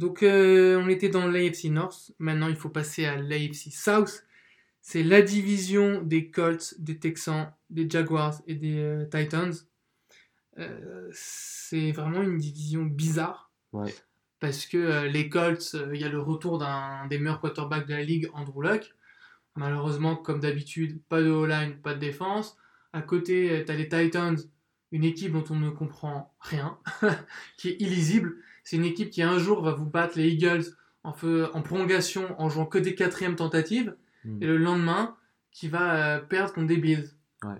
Donc, euh, on était dans l'AFC North. Maintenant, il faut passer à l'AFC South. C'est la division des Colts, des Texans, des Jaguars et des euh, Titans. Euh, c'est vraiment une division bizarre. Ouais. Parce que les Colts, il y a le retour d'un des meilleurs quarterbacks de la ligue, Andrew Luck. Malheureusement, comme d'habitude, pas de O-line, pas de défense. À côté, tu as les Titans, une équipe dont on ne comprend rien, qui est illisible. C'est une équipe qui un jour va vous battre les Eagles en, feu- en prolongation en jouant que des quatrièmes tentatives, Mm. et le lendemain qui va euh, perdre contre des Bills. Ouais.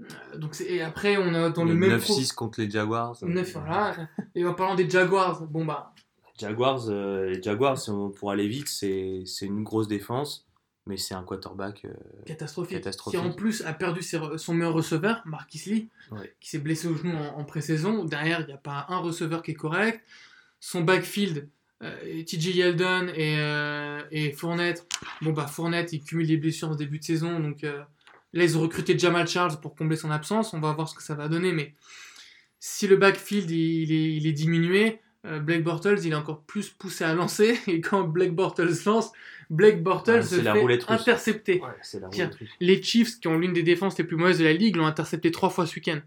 Euh, Donc et après on a dans le, même pro- 9-6 contre les Jaguars. 9, voilà. Et en parlant des Jaguars, bon bah Jaguars, euh, les Jaguars, pour aller vite, c'est c'est une grosse défense, mais c'est un quarterback. euh, catastrophique. Catastrophique. Qui en plus a perdu ses son meilleur receveur, Marquis Lee, Ouais. qui s'est blessé au genou en, en pré-saison. Derrière, il n'y a pas un receveur qui est correct. Son backfield, euh, TJ Yeldon et, euh, et Fournette. Bon bah Fournette, il cumule des blessures en début de saison, donc euh, là ils ont recruté Jamal Charles pour combler son absence. On va voir ce que ça va donner, mais si le backfield il, il est, il est diminué, euh, Blake Bortles il est encore plus poussé à lancer et quand Blake Bortles lance, Blake Bortles Ouais, se la fait intercepter. Ouais, la Tiens. Les Chiefs, qui ont l'une des défenses les plus mauvaises de la ligue, l'ont intercepté trois fois ce week-end.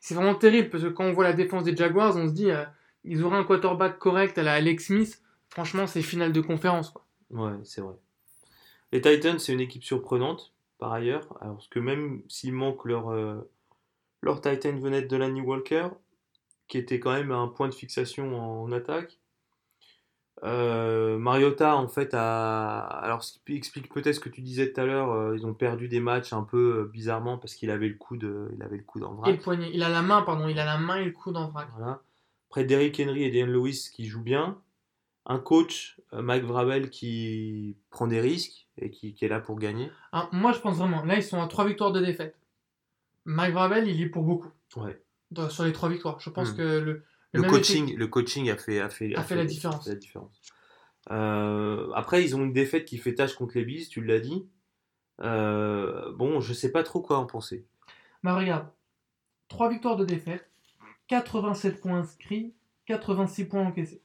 C'est vraiment terrible parce que quand on voit la défense des Jaguars, on se dit ils auraient un quarterback correct à la Alex Smith. Franchement, c'est finale de conférence. Quoi. Ouais, c'est vrai. Les Titans, c'est une équipe surprenante, par ailleurs. Alors, parce que même s'il manque leur, euh, leur Titan vedette de Lanny Walker, qui était quand même un point de fixation en, attaque, euh, Mariota, en fait, a. Alors, ce qui explique peut-être ce que tu disais tout à l'heure, euh, ils ont perdu des matchs un peu euh, bizarrement parce qu'il avait le coude, il avait le coude en Et vrac. le poignet. Il a la main, pardon, il a la main et le coude en vrac. Voilà. Après Derrick Henry et Daniel Lewis qui jouent bien. Un coach, euh, Mike Vrabel, qui prend des risques et qui, qui est là pour gagner. Alors, moi, je pense vraiment, là, ils sont à trois victoires de défaite. Mike Vrabel, il est pour beaucoup Ouais. dans- sur les trois victoires. Je pense Hmm. que le, Le, coaching, le coaching a fait, a fait, A fait la différence. la différence. Euh, après, ils ont une défaite qui fait tâche contre les Bills, tu l'as dit. Euh, bon, je sais pas trop quoi en penser. Bah regarde, 3 victoires de défaite, 87 points inscrits, 86 points encaissés.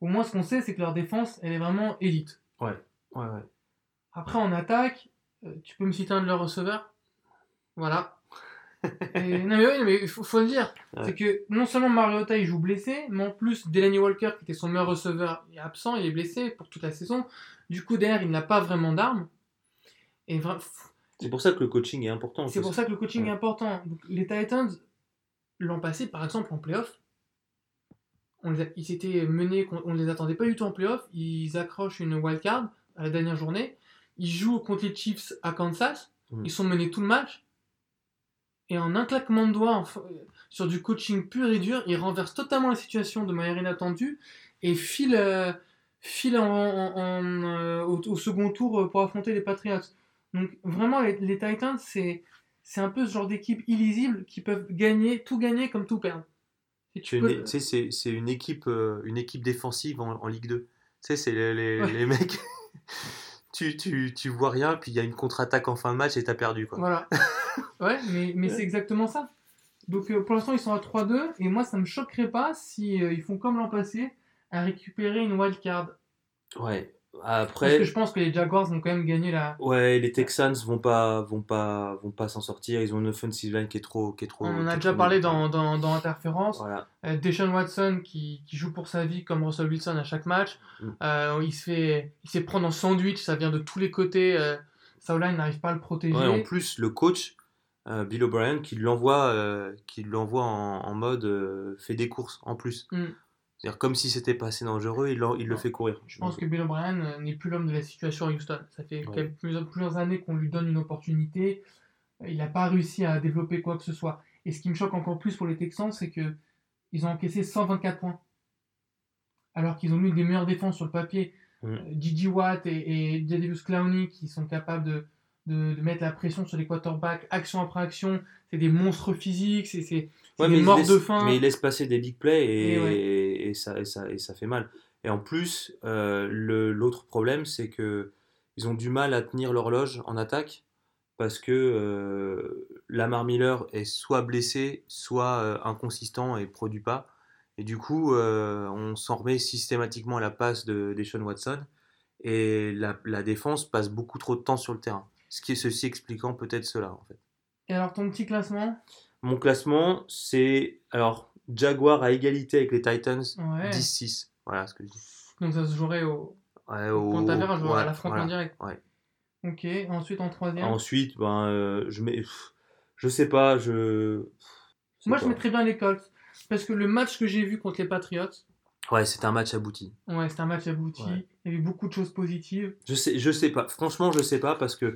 Au moins ce qu'on sait c'est que leur défense elle est vraiment élite. Ouais, ouais. Après en attaque, euh, tu peux me citer un de leurs receveurs? Voilà. Et- non mais oui, mais il faut, faut le dire. Ouais. C'est que non seulement Mariota il joue blessé, mais en plus Delaney Walker qui était son meilleur receveur est absent, il est blessé pour toute la saison. Du coup derrière il n'a pas vraiment d'armes. Et vra- C'est pour ça que le coaching est important. c'est pour ça que le coaching Ouais. est important. Donc, les Titans, l'an passé, par exemple, en playoff, on les a- ils étaient menés, on ne les attendait pas du tout en playoff. Ils accrochent une wildcard à la dernière journée. Ils jouent contre les Chiefs à Kansas. Mm. Ils sont menés tout le match. Et en un claquement de doigts, en fa- sur du coaching pur et dur, ils renversent totalement la situation de manière inattendue et filent, euh, filent en- en- en, euh, au, au second tour euh, pour affronter les Patriots. Donc vraiment, les, les Titans, c'est c'est un peu ce genre d'équipe illisible qui peuvent gagner, tout gagner comme tout perdre. C'est une, une équipe, euh, une équipe défensive en, en Ligue 2. Tu sais, c'est les, les, Ouais. les mecs. tu, tu, tu vois rien, puis il y a une contre-attaque en fin de match et t'as perdu. Quoi. Voilà. ouais, mais, mais c'est exactement ça. Donc euh, pour l'instant, ils sont à 3-2, et moi, ça me choquerait pas si euh, ils font comme l'an passé, à récupérer une wildcard. Ouais. Parce que je pense que les Jaguars vont quand même gagner la. ouais, les Texans vont pas, vont pas, vont pas s'en sortir. Ils ont une offensive line qui est trop, qui est trop. On en a déjà parlé dans, dans, dans Interférence. Voilà. Euh, Deshaun Watson qui, qui joue pour sa vie comme Russell Wilson à chaque match. Mm. Euh, il, se fait, il se fait prendre en sandwich, ça vient de tous les côtés. Euh, Saoline n'arrive pas à le protéger. Ouais, en plus, le coach, euh, Bill O'Brien, qui l'envoie, qui l'envoie en, en mode fait des courses en plus. Mm. C'est-à-dire comme si c'était pas assez dangereux, il, le fait courir. Je pense que Bill O'Brien euh, n'est plus l'homme de la situation à Houston. Ça fait Ouais. plusieurs, années qu'on lui donne une opportunité. Euh, Il n'a pas réussi à développer quoi que ce soit. Et ce qui me choque encore plus pour les Texans, c'est que ils ont encaissé 124 points. Alors qu'ils ont eu des meilleures défenses sur le papier. Mm. Euh, Gigi Watt et, et Jadavius Clowney qui sont capables de, de, de mettre la pression sur les quarterbacks, action après action. C'est des monstres physiques, c'est Ouais, des il, morts laisse, de faim. mais il laisse passer des big plays et, Et ouais. et, et ça, et, ça, et ça fait mal. Et en plus, euh, l'autre problème, c'est que ils ont du mal à tenir l'horloge en attaque parce que euh, Lamar Miller est soit blessé, soit euh, inconsistant et produit pas. Et du coup, euh, on s'en remet systématiquement à la passe de Deshaun Watson. Et la, la défense passe beaucoup trop de temps sur le terrain. Ce qui est ceci expliquant peut-être cela, en fait. Et alors, ton petit classement? Mon classement, c'est. Alors, Jaguar à égalité avec les Titans, Ouais. 10-6. Voilà ce que je dis. Donc, ça se jouerait au, Ouais, au d'average, à l'affrontement voilà. direct. ouais. Ok, ensuite en troisième? Ensuite, ben, euh, je mets. Je sais pas, je. sais Moi, je pas. mettrais bien les Colts. Parce que le match que j'ai vu contre les Patriots, Ouais, c'est un match abouti. ouais, c'était un match abouti. Il y avait beaucoup de choses positives. Je sais, je sais pas. Franchement, je sais pas parce que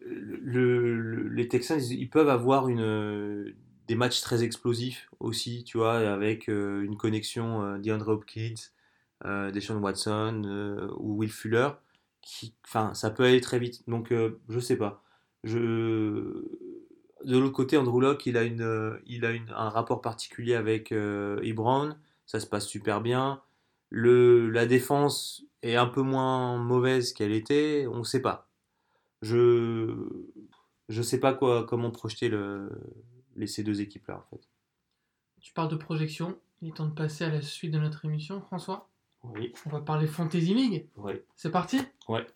le, le- les Texans, ils, peuvent avoir euh, des matchs très explosifs aussi, tu vois, avec euh, une connexion euh, DeAndre Hopkins, euh, Deshaun Watson euh, ou Will Fuller. Enfin, ça peut aller très vite. Donc, je sais pas. De l'autre côté, Andrew Locke, il a, un rapport particulier avec euh, Ebron. Ça se passe super bien. La défense est un peu moins mauvaise qu'elle était. On ne sait pas. Je je sais pas quoi, comment projeter le, les, ces deux équipes-là, en fait. Tu parles de projection. Il est temps de passer à la suite de notre émission, François. Oui, On va parler Fantasy League. oui. C'est parti? Ouais.